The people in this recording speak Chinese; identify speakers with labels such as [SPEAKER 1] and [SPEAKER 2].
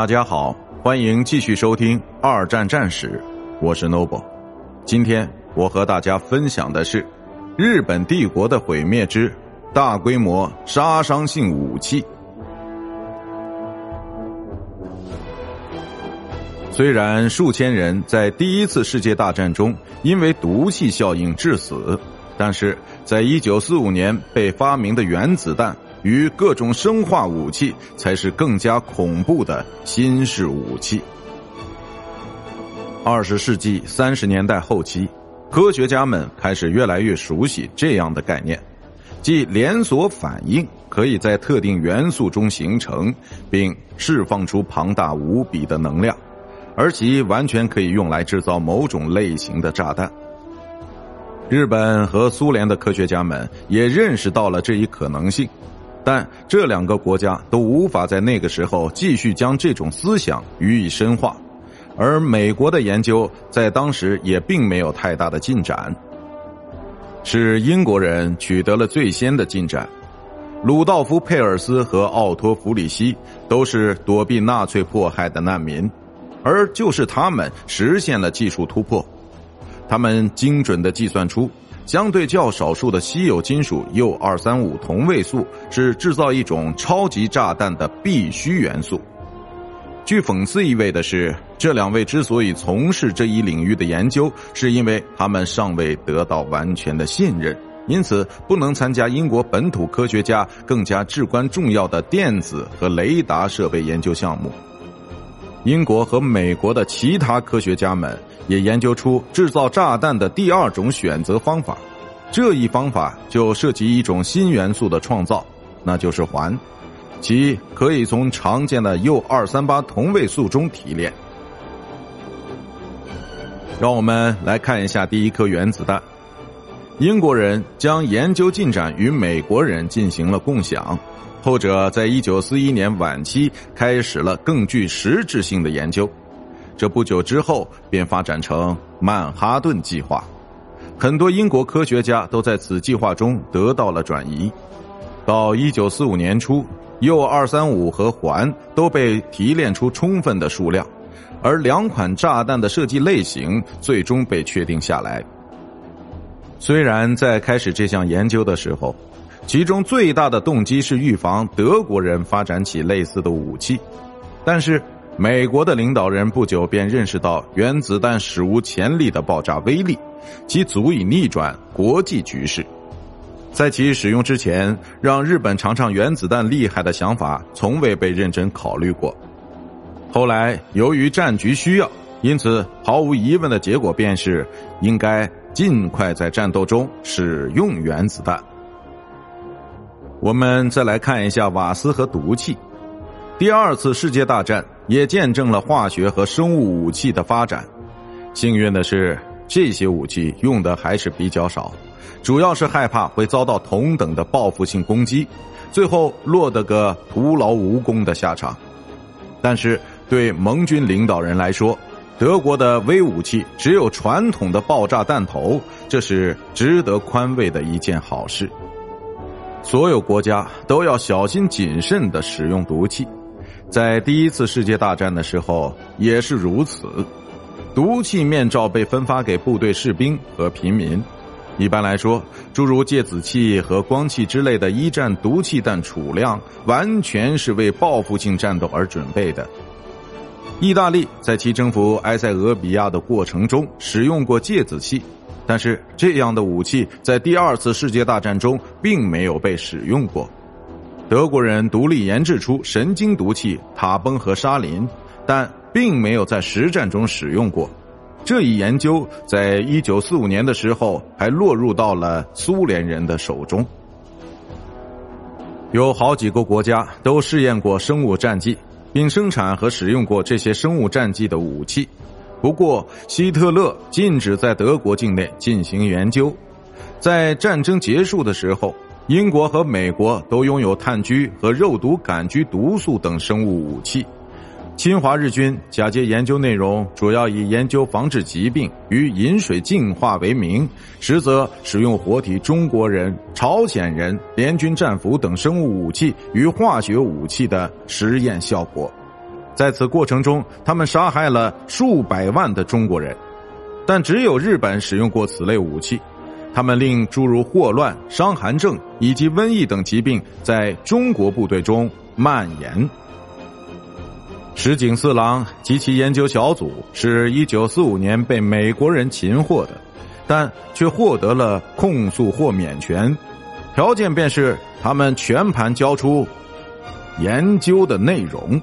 [SPEAKER 1] 大家好，欢迎继续收听《二战战史》，我是 Noble。今天我和大家分享的是日本帝国的毁灭之大规模杀伤性武器。虽然数千人在第一次世界大战中因为毒气效应致死，但是在一九四五年被发明的原子弹。与各种生化武器才是更加恐怖的新式武器。二十世纪三十年代后期，科学家们开始越来越熟悉这样的概念，即连锁反应可以在特定元素中形成，并释放出庞大无比的能量，而其完全可以用来制造某种类型的炸弹。日本和苏联的科学家们也认识到了这一可能性。但这两个国家都无法在那个时候继续将这种思想予以深化，而美国的研究在当时也并没有太大的进展。是英国人取得了最先的进展，鲁道夫·佩尔斯和奥托·弗里希都是躲避纳粹迫害的难民，而就是他们实现了技术突破，他们精准的计算出。相对较少数的稀有金属铀二三五同位素是制造一种超级炸弹的必须元素。具讽刺意味的是，这两位之所以从事这一领域的研究，是因为他们尚未得到完全的信任，因此不能参加英国本土科学家更加至关重要的电子和雷达设备研究项目。英国和美国的其他科学家们。也研究出制造炸弹的第二种选择方法，这一方法就涉及一种新元素的创造，那就是环，其可以从常见的铀二三八同位素中提炼。让我们来看一下第一颗原子弹。英国人将研究进展与美国人进行了共享，后者在一九四一年晚期开始了更具实质性的研究。这不久之后便发展成曼哈顿计划，很多英国科学家都在此计划中得到了转移。到一九四五年初，铀二三五和环都被提炼出充分的数量，而两款炸弹的设计类型最终被确定下来。虽然在开始这项研究的时候，其中最大的动机是预防德国人发展起类似的武器，但是。美国的领导人不久便认识到原子弹史无前例的爆炸威力，其足以逆转国际局势。在其使用之前，让日本尝尝原子弹厉害的想法从未被认真考虑过。后来，由于战局需要，因此毫无疑问的结果便是应该尽快在战斗中使用原子弹。我们再来看一下瓦斯和毒气。第二次世界大战。也见证了化学和生物武器的发展。幸运的是，这些武器用的还是比较少，主要是害怕会遭到同等的报复性攻击，最后落得个徒劳无功的下场。但是对盟军领导人来说，德国的微武器只有传统的爆炸弹头，这是值得宽慰的一件好事。所有国家都要小心谨慎的使用毒气。在第一次世界大战的时候也是如此，毒气面罩被分发给部队士兵和平民。一般来说，诸如芥子气和光气之类的一战毒气弹储量，完全是为报复性战斗而准备的。意大利在其征服埃塞俄比亚的过程中使用过芥子气，但是这样的武器在第二次世界大战中并没有被使用过。德国人独立研制出神经毒气塔崩和沙林，但并没有在实战中使用过。这一研究在一九四五年的时候还落入到了苏联人的手中。有好几个国家都试验过生物战剂，并生产和使用过这些生物战剂的武器。不过，希特勒禁止在德国境内进行研究。在战争结束的时候。英国和美国都拥有炭疽和肉毒杆菌毒素等生物武器。侵华日军假借研究内容主要以研究防治疾病与饮水净化为名，实则使用活体中国人、朝鲜人联军战俘等生物武器与化学武器的实验效果。在此过程中，他们杀害了数百万的中国人，但只有日本使用过此类武器。他们令诸如霍乱、伤寒症以及瘟疫等疾病在中国部队中蔓延。石井四郎及其研究小组是一九四五年被美国人擒获的，但却获得了控诉或免权，条件便是他们全盘交出研究的内容。